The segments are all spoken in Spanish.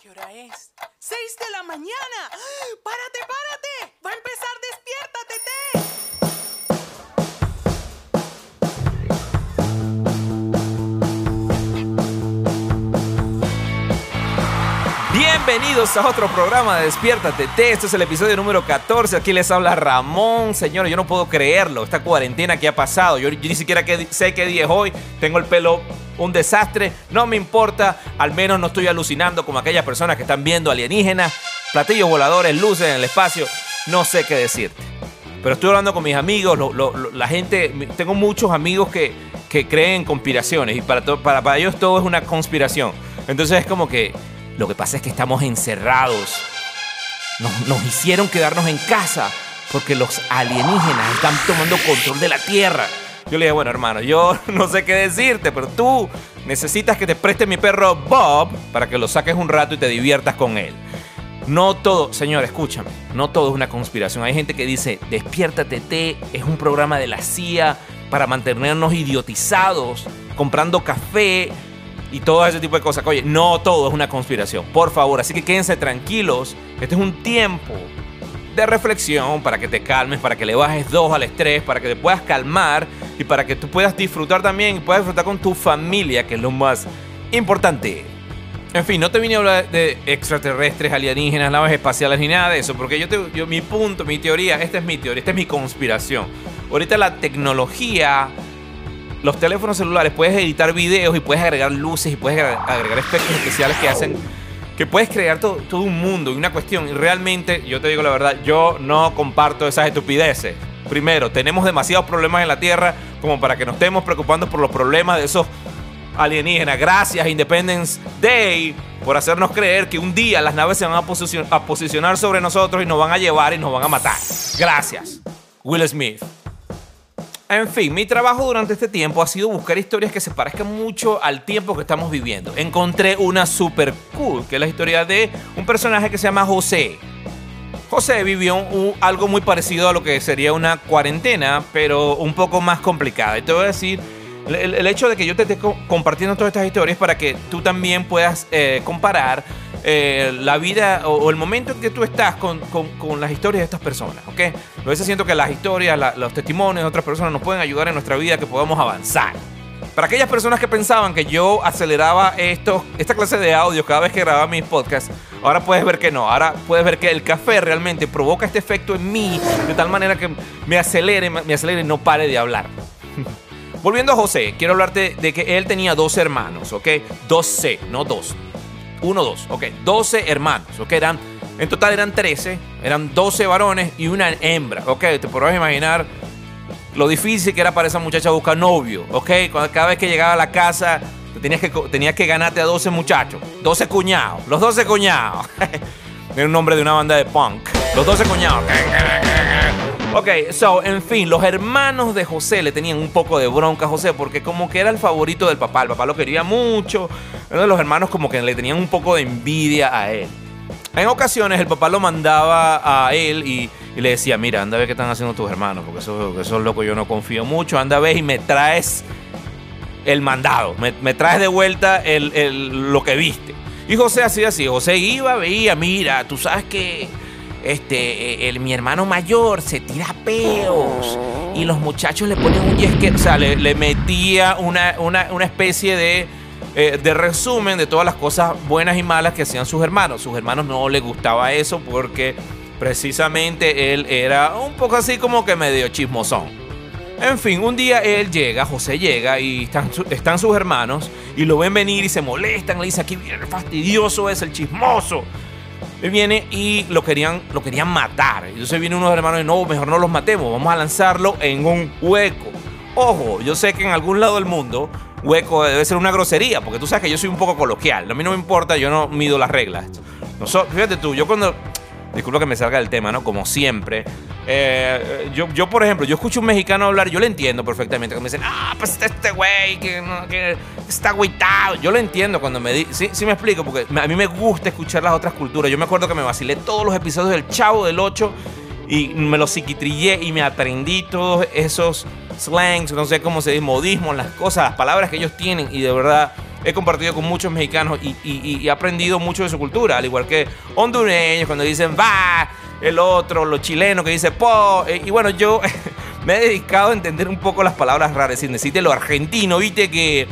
¿Qué hora es? ¡Seis de la mañana! ¡Párate, párate! Bienvenidos a otro programa de Despiértate T. Este es el episodio número 14. Aquí les habla Ramón. Señores, yo no puedo creerlo. Esta cuarentena que ha pasado. Yo, ni siquiera sé qué día es hoy. Tengo el pelo un desastre. No me importa. Al menos no estoy alucinando como aquellas personas que están viendo alienígenas, platillos voladores, luces en el espacio. No sé qué decirte. Pero estoy hablando con mis amigos, la gente, tengo muchos amigos que, que creen en conspiraciones y para, to- para, para ellos todo es una conspiración. Entonces es como que lo que pasa es que estamos encerrados. Nos, hicieron quedarnos en casa porque los alienígenas están tomando control de la Tierra. Yo le dije, bueno hermano, yo no sé qué decirte, pero tú necesitas que te preste mi perro Bob para que lo saques un rato y te diviertas con él. No todo, señor, escúchame, no todo es una conspiración. Hay gente que dice, despiértate T, es un programa de la CIA para mantenernos idiotizados, comprando café y todo ese tipo de cosas. Oye, no todo es una conspiración, por favor. Así que quédense tranquilos, este es un tiempo de reflexión para que te calmes, para que le bajes dos al estrés, para que te puedas calmar y para que tú puedas disfrutar también y puedas disfrutar con tu familia, que es lo más importante. En fin, no te vine a hablar de extraterrestres, alienígenas, naves espaciales ni nada de eso, porque yo, te- yo mi punto, mi teoría, esta es mi teoría, esta es mi conspiración. Ahorita la tecnología, los teléfonos celulares, puedes editar videos y puedes agregar luces y puedes agregar, efectos especiales que hacen que puedes crear todo, un mundo y una cuestión. Y realmente, yo te digo la verdad, yo no comparto esas estupideces. Primero, tenemos demasiados problemas en la Tierra como para que nos estemos preocupando por los problemas de esos alienígenas. Gracias Independence Day por hacernos creer que un día las naves se van a, a posicionar sobre nosotros y nos van a llevar y nos van a matar. Gracias, Will Smith. En fin, mi trabajo durante este tiempo ha sido buscar historias que se parezcan mucho al tiempo que estamos viviendo. Encontré una super cool, que es la historia de un personaje que se llama José. José vivió algo muy parecido a lo que sería una cuarentena, pero un poco más complicada. Y te voy a decir, el, hecho de que yo te esté co- compartiendo todas estas historias para que tú también puedas eh, comparar eh, la vida o, el momento en que tú estás con, con- con las historias de estas personas, ¿ok? A veces siento que las historias, los testimonios de otras personas nos pueden ayudar en nuestra vida, que podamos avanzar. Para aquellas personas que pensaban que yo aceleraba esto, esta clase de audio cada vez que grababa mis podcasts, ahora puedes ver que no. Ahora puedes ver que el café realmente provoca este efecto en mí de tal manera que me acelere, me acelere y no pare de hablar. Volviendo a José, quiero hablarte de que él tenía dos hermanos, ¿ok? 12, no dos. Uno, dos, ok. 12 hermanos, ¿ok? Eran, en total eran 13, eran 12 varones y una hembra, ¿ok? Te podrás imaginar lo difícil que era para esa muchacha buscar novio, ¿ok? Cada vez que llegaba a la casa, te tenías que, tenías que ganarte a 12 muchachos, 12 cuñados, los 12 cuñados. Era un nombre de una banda de punk. Los 12 cuñados. Ok, so, en fin, los hermanos de José le tenían un poco de bronca a José porque como que era el favorito del papá, el papá lo quería mucho, entonces los hermanos como que le tenían un poco de envidia a él. En ocasiones el papá lo mandaba a él y, le decía, mira, anda a ver qué están haciendo tus hermanos, porque eso, eso es loco, yo no confío mucho, anda a ver y me traes el mandado, me, traes de vuelta el, el- lo que viste. Y José hacía así, José iba, veía, mira, tú sabes que este, el, mi hermano mayor se tira peos y los muchachos le ponen un yesque, o sea, le, metía una, una, una especie de, eh, de resumen de todas las cosas buenas y malas que hacían sus hermanos. Sus hermanos no les gustaba eso porque precisamente él era un poco así como que medio chismosón. En fin, un día él llega, José llega y están, están sus hermanos y lo ven venir y se molestan. Le dice, aquí fastidioso es el chismoso. Viene y lo querían, lo querían matar. Entonces viene uno de los hermanos y no, mejor no los matemos, vamos a lanzarlo en un hueco. Ojo, yo sé que en algún lado del mundo hueco debe ser una grosería, porque tú sabes que yo soy un poco coloquial. A mí no me importa, yo no mido las reglas. Noso- fíjate tú, yo cuando... Disculpa que me salga del tema, ¿no? Como siempre. Eh, yo, yo, por ejemplo, yo escucho a un mexicano hablar, yo lo entiendo perfectamente. Que me dicen, ah, pues este güey que, no- que está agüitado. Yo lo entiendo cuando me di. Sí, me explico, porque a mí me gusta escuchar las otras culturas. Yo me acuerdo que me vacilé todos los episodios del Chavo del 8 y me los psiquitrillé y me aprendí todos esos slangs, no sé cómo se dice, modismos, las cosas, las palabras que ellos tienen. Y de verdad, he compartido con muchos mexicanos y, he aprendido mucho de su cultura, al igual que hondureños cuando dicen va, el otro, los chilenos que dicen po. Eh, y bueno, yo me he dedicado a entender un poco las palabras raras. Si necesite lo argentino, viste que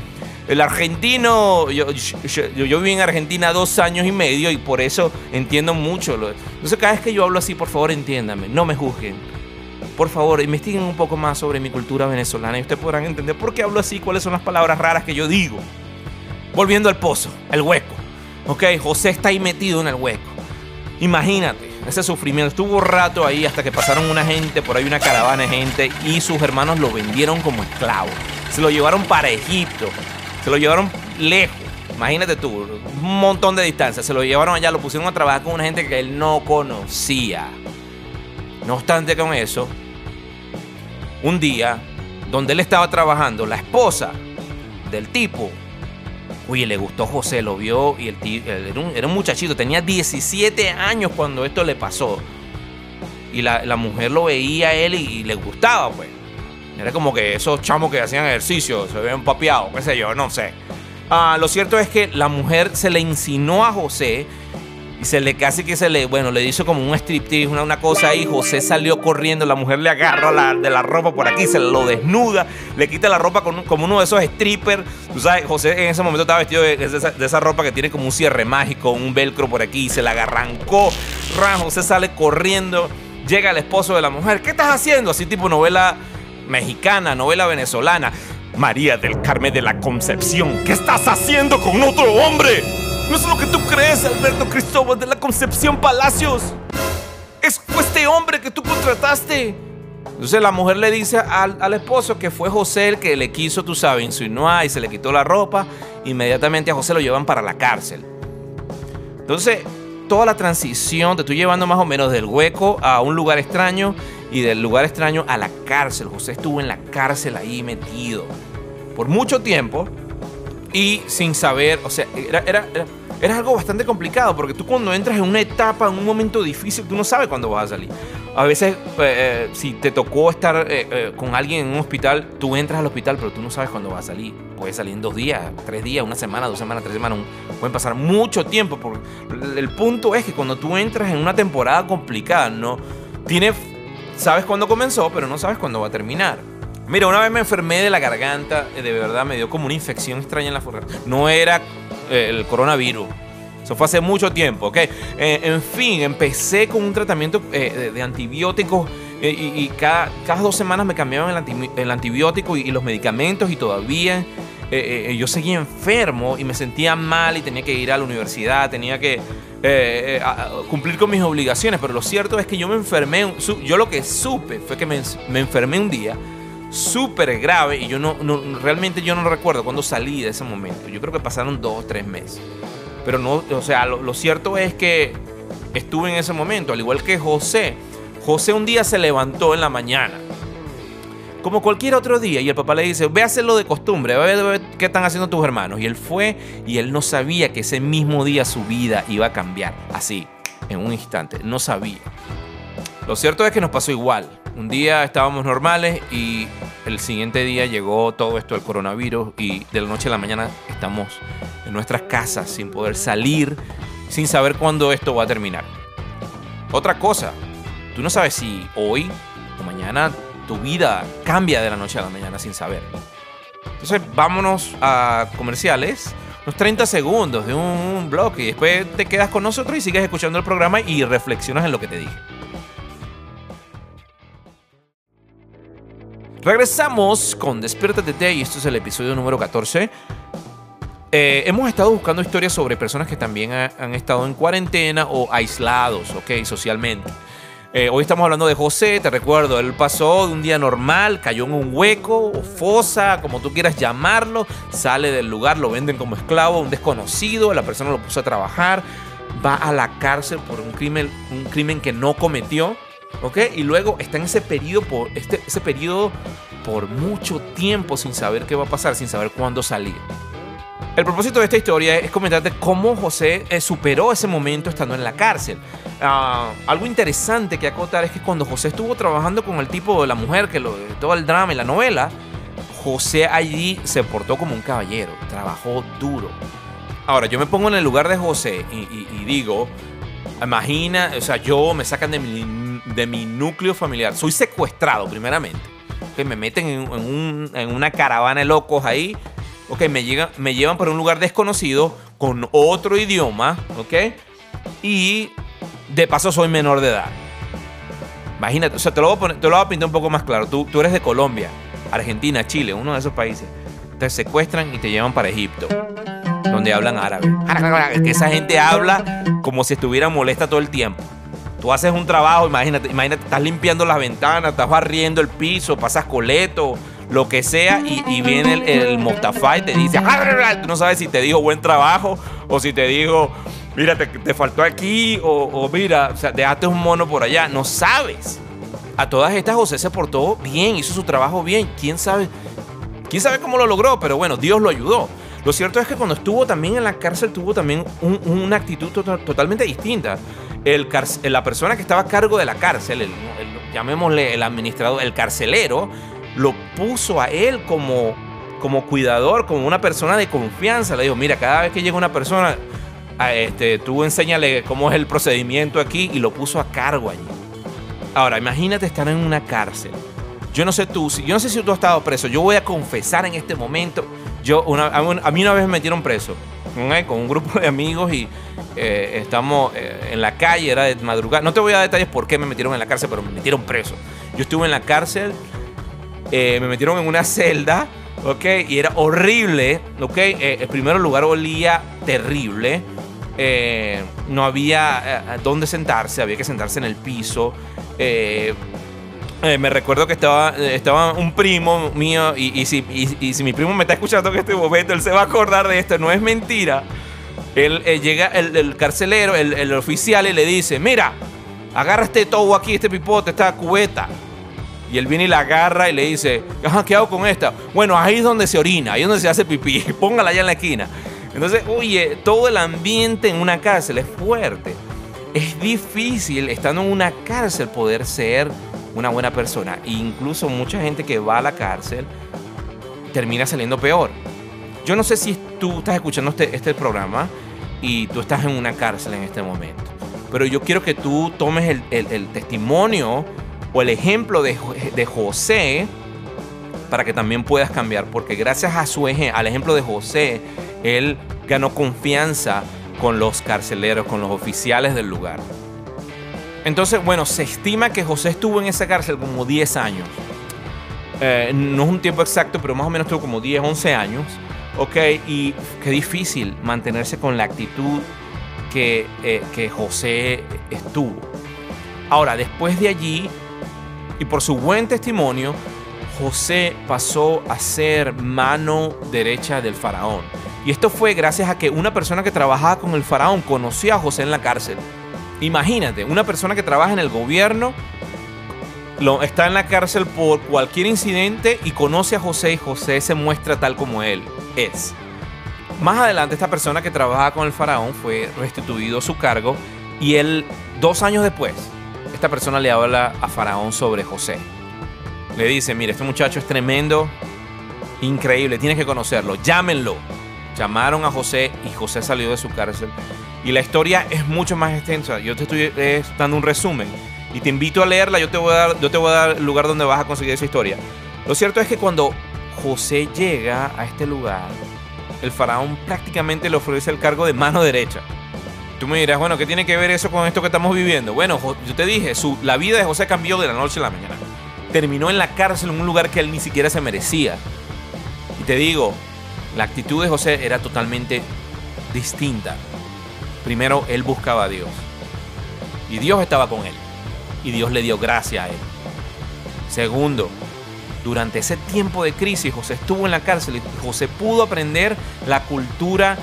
el argentino, yo, yo, viví en Argentina dos años y medio y por eso entiendo mucho. Entonces cada vez que yo hablo así, por favor entiéndame, no me juzguen. Por favor, investiguen un poco más sobre mi cultura venezolana y ustedes podrán entender por qué hablo así, cuáles son las palabras raras que yo digo. Volviendo al pozo, el hueco. Ok, José está ahí metido en el hueco. Imagínate ese sufrimiento. Estuvo rato ahí hasta que pasaron una gente, por ahí una caravana de gente y sus hermanos lo vendieron como esclavo. Se lo llevaron para Egipto. Se lo llevaron lejos. Imagínate tú, un montón de distancia. Se lo llevaron allá, lo pusieron a trabajar con una gente que él no conocía. No obstante con eso, un día, donde él estaba trabajando, la esposa del tipo, oye, le gustó José, lo vio y el un, era un muchachito, tenía 17 años cuando esto le pasó. Y la, mujer lo veía a él y le gustaba, pues. Era como que esos chamos que hacían ejercicio, se habían papeado, qué sé yo, no sé. Ah, lo cierto es que la mujer se le insinuó a José y se le casi que se le, bueno, le hizo como un striptease, una, una cosa ahí. José salió corriendo, la mujer le agarra la, de la ropa por aquí, se lo desnuda, le quita la ropa con, como uno de esos strippers. Tú sabes, José en ese momento estaba vestido de, esa, ropa que tiene como un cierre mágico, un velcro por aquí, se la arrancó. Ran, José sale corriendo, llega el esposo de la mujer. ¿Qué estás haciendo? Así tipo novela mexicana, novela venezolana. María del Carmen de la Concepción, ¿qué estás haciendo con otro hombre? No es lo que tú crees, Alberto Cristóbal de la Concepción Palacios. Es este hombre que tú contrataste. Entonces la mujer le dice al, al, esposo que fue José el que le quiso, tú sabes, insinuar y se le quitó la ropa. Inmediatamente a José lo llevan para la cárcel. Entonces, toda la transición te estoy llevando más o menos del hueco a un lugar extraño y del lugar extraño a la cárcel. José estuvo en la cárcel ahí metido por mucho tiempo y sin saber, o sea, era, era, era, algo bastante complicado porque tú cuando entras en una etapa, en un momento difícil, tú no sabes cuándo vas a salir. A veces, eh, eh, si te tocó estar eh, con alguien en un hospital, tú entras al hospital, pero tú no sabes cuándo vas a salir. Puedes salir en dos días, tres días, una semana, dos semanas, tres semanas. Pueden pasar mucho tiempo. Porque el punto es que cuando tú entras en una temporada complicada, no tiene sabes cuándo comenzó, pero no sabes cuándo va a terminar. Mira, una vez me enfermé de la garganta, eh, de verdad me dio como una infección extraña en la garganta. No era eh, el coronavirus. Eso fue hace mucho tiempo, ¿ok? Eh, en fin, empecé con un tratamiento de, antibióticos y, cada, cada, dos semanas me cambiaban el, antibiótico y, los medicamentos y todavía yo seguía enfermo y me sentía mal y tenía que ir a la universidad, tenía que eh, eh, cumplir con mis obligaciones, pero lo cierto es que yo me enfermé, yo lo que supe fue que me, enfermé un día súper grave y yo no, realmente yo no recuerdo cuándo salí de ese momento. Yo creo que pasaron dos o tres meses. Pero no, o sea, lo, cierto es que estuve en ese momento, al igual que José. José un día se levantó en la mañana como cualquier otro día. Y el papá le dice, ve a hacerlo de costumbre, ve a ver qué están haciendo tus hermanos. Y él fue y él no sabía que ese mismo día su vida iba a cambiar. Así, en un instante. No sabía. Lo cierto es que nos pasó igual. Un día estábamos normales y el siguiente día llegó todo esto del coronavirus y de la noche a la mañana estamos en nuestras casas sin poder salir, sin saber cuándo esto va a terminar. Otra cosa, tú no sabes si hoy o mañana tu vida cambia de la noche a la mañana sin saber. Entonces vámonos a comerciales, unos 30 segundos de un blog y después te quedas con nosotros y sigues escuchando el programa y reflexionas en lo que te dije. Regresamos con Despiértate y esto es el episodio número 14. Eh, hemos estado buscando historias sobre personas que también han estado en cuarentena o aislados, ok, socialmente. Eh, hoy estamos hablando de José, te recuerdo, él pasó de un día normal, cayó en un hueco o fosa, como tú quieras llamarlo, sale del lugar, lo venden como esclavo, un desconocido, la persona lo puso a trabajar, va a la cárcel por un crimen, un crimen que no cometió, ¿ok? Y luego está en ese periodo, por, este, ese periodo por mucho tiempo sin saber qué va a pasar, sin saber cuándo salir. El propósito de esta historia es comentarte cómo José eh, superó ese momento estando en la cárcel. Ah, algo interesante que acotar es que cuando José estuvo trabajando con el tipo de la mujer, que lo, todo el drama y la novela, José allí se portó como un caballero, trabajó duro. Ahora, yo me pongo en el lugar de José y, digo, imagina, o sea, yo me sacan de mi, de mi núcleo familiar, soy secuestrado primeramente, que me meten en, en, una caravana de locos ahí, ok, me, llegan, me llevan para un lugar desconocido con otro idioma, ok, y de paso soy menor de edad. Imagínate, o sea, te lo voy a, poner, te lo voy a pintar un poco más claro. Tú, tú eres de Colombia, Argentina, Chile, uno de esos países. Te secuestran y te llevan para Egipto, donde hablan árabe. Que esa gente habla como si estuviera molesta todo el tiempo. Tú haces un trabajo, imagínate, imagínate, estás limpiando las ventanas, estás barriendo el piso, pasas coleto, lo que sea, y, viene el, el y te dice, tú no sabes si te dijo buen trabajo o si te dijo mira, te, faltó aquí, o, mira, o dejaste un mono por allá. No sabes. A todas estas José se portó bien, hizo su trabajo bien. ¿Quién sabe? ¿Quién sabe cómo lo logró? Pero bueno, Dios lo ayudó. Lo cierto es que cuando estuvo también en la cárcel tuvo también una actitud totalmente distinta. El la persona que estaba a cargo de la cárcel, el, llamémosle el administrador, el carcelero, lo puso a él como, como cuidador, como una persona de confianza. Le dijo, mira, cada vez que llega una persona, este, tú enséñale cómo es el procedimiento aquí y lo puso a cargo allí. Ahora, imagínate estar en una cárcel. Yo no sé tú, yo no sé si tú has estado preso. Yo voy a confesar en este momento. Yo, a mí una vez me metieron preso con un grupo de amigos y eh, estamos eh, en la calle, era de madrugada. No te voy a dar detalles por qué me metieron en la cárcel, pero me metieron preso. Yo estuve en la cárcel, eh, me metieron en una celda, ¿ok? Y era horrible, ¿ok? el primer lugar olía terrible. Eh, no había eh, dónde sentarse, había que sentarse en el piso. Eh, me recuerdo que estaba, estaba un primo mío y, si, si, mi primo me está escuchando en este momento, él se va a acordar de esto, no es mentira. Él llega el, carcelero, el, oficial, y le dice, mira, agarra este todo aquí, este pipote, esta cubeta. Y él viene y la agarra y le dice, ¿qué hago con esta? Bueno, ahí es donde se orina, ahí es donde se hace pipí, póngala allá en la esquina. Entonces, oye, todo el ambiente en una cárcel es fuerte. Es difícil, estando en una cárcel, poder ser una buena persona. E incluso mucha gente que va a la cárcel termina saliendo peor. Yo no sé si tú estás escuchando este, este programa y tú estás en una cárcel en este momento. Pero yo quiero que tú tomes el, testimonio o el ejemplo de, José para que también puedas cambiar. Porque gracias a su al ejemplo de José, él ganó confianza con los carceleros, con los oficiales del lugar. Entonces, bueno, se estima que José estuvo en esa cárcel como 10 años. Eh, no es un tiempo exacto, pero más o menos estuvo como 10, 11 años. Ok, y qué difícil mantenerse con la actitud que, eh, que José estuvo. Ahora, después de allí, y por su buen testimonio, José pasó a ser mano derecha del faraón. Y esto fue gracias a que una persona que trabajaba con el faraón conocía a José en la cárcel. Imagínate, una persona que trabaja en el gobierno lo, está en la cárcel por cualquier incidente y conoce a José y José se muestra tal como él es. Más adelante esta persona que trabajaba con el faraón fue restituido a su cargo y él, dos años después, esta persona le habla a faraón sobre José. Le dice, mire, este muchacho es tremendo, increíble, tienes que conocerlo, llámenlo. Llamaron a José y José salió de su cárcel. Y la historia es mucho más extensa. Yo te estoy eh, dando un resumen y te invito a leerla. Yo te voy a dar, yo te voy a dar el lugar donde vas a conseguir esa historia. Lo cierto es que cuando José llega a este lugar, el faraón prácticamente le ofrece el cargo de mano derecha. Tú me dirás, bueno, ¿qué tiene que ver eso con esto que estamos viviendo? Bueno, yo te dije, la vida de José cambió de la noche a la mañana. Terminó en la cárcel en un lugar que él ni siquiera se merecía. Y te digo, la actitud de José era totalmente distinta. Primero, él buscaba a Dios. Y Dios estaba con él. Y Dios le dio gracia a él. Segundo, durante ese tiempo de crisis, José estuvo en la cárcel y José pudo aprender la cultura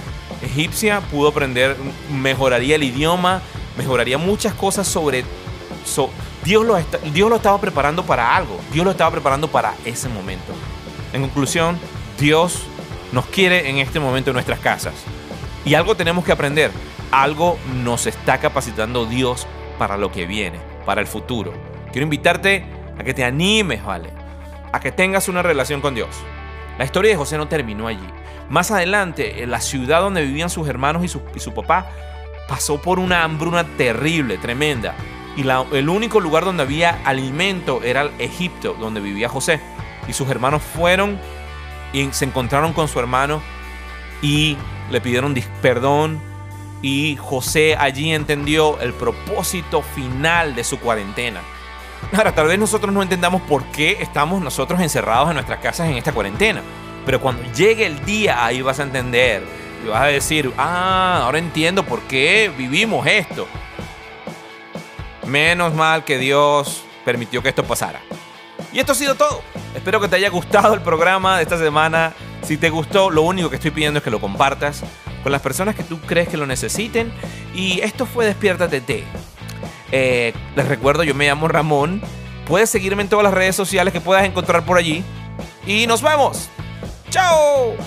egipcia, pudo aprender, mejoraría el idioma, mejoraría muchas cosas sobre... Dios, lo Dios lo estaba preparando para algo, Dios lo estaba preparando para ese momento. En conclusión, Dios nos quiere en este momento en nuestras casas. Y algo tenemos que aprender. Algo nos está capacitando Dios para lo que viene, para el futuro. Quiero invitarte a que te animes, ¿vale? A que tengas una relación con Dios. La historia de José no terminó allí. Más adelante, la ciudad donde vivían sus hermanos y su, papá, pasó por una hambruna terrible, tremenda. Y el único lugar donde había alimento era el Egipto, donde vivía José. Y sus hermanos fueron y se encontraron con su hermano y le pidieron perdón. Y José allí entendió el propósito final de su cuarentena. Ahora, tal vez nosotros no entendamos por qué estamos nosotros encerrados en nuestras casas en esta cuarentena. Pero cuando llegue el día, ahí vas a entender. Y vas a decir, ah, ahora entiendo por qué vivimos esto. Menos mal que Dios permitió que esto pasara. Y esto ha sido todo. Espero que te haya gustado el programa de esta semana. Si te gustó, lo único que estoy pidiendo es que lo compartas con las personas que tú crees que lo necesiten. Y esto fue Despiértate T. Eh, les recuerdo, yo me llamo Ramón. Puedes seguirme en todas las redes sociales que puedas encontrar por allí. Y nos vemos. Tchau!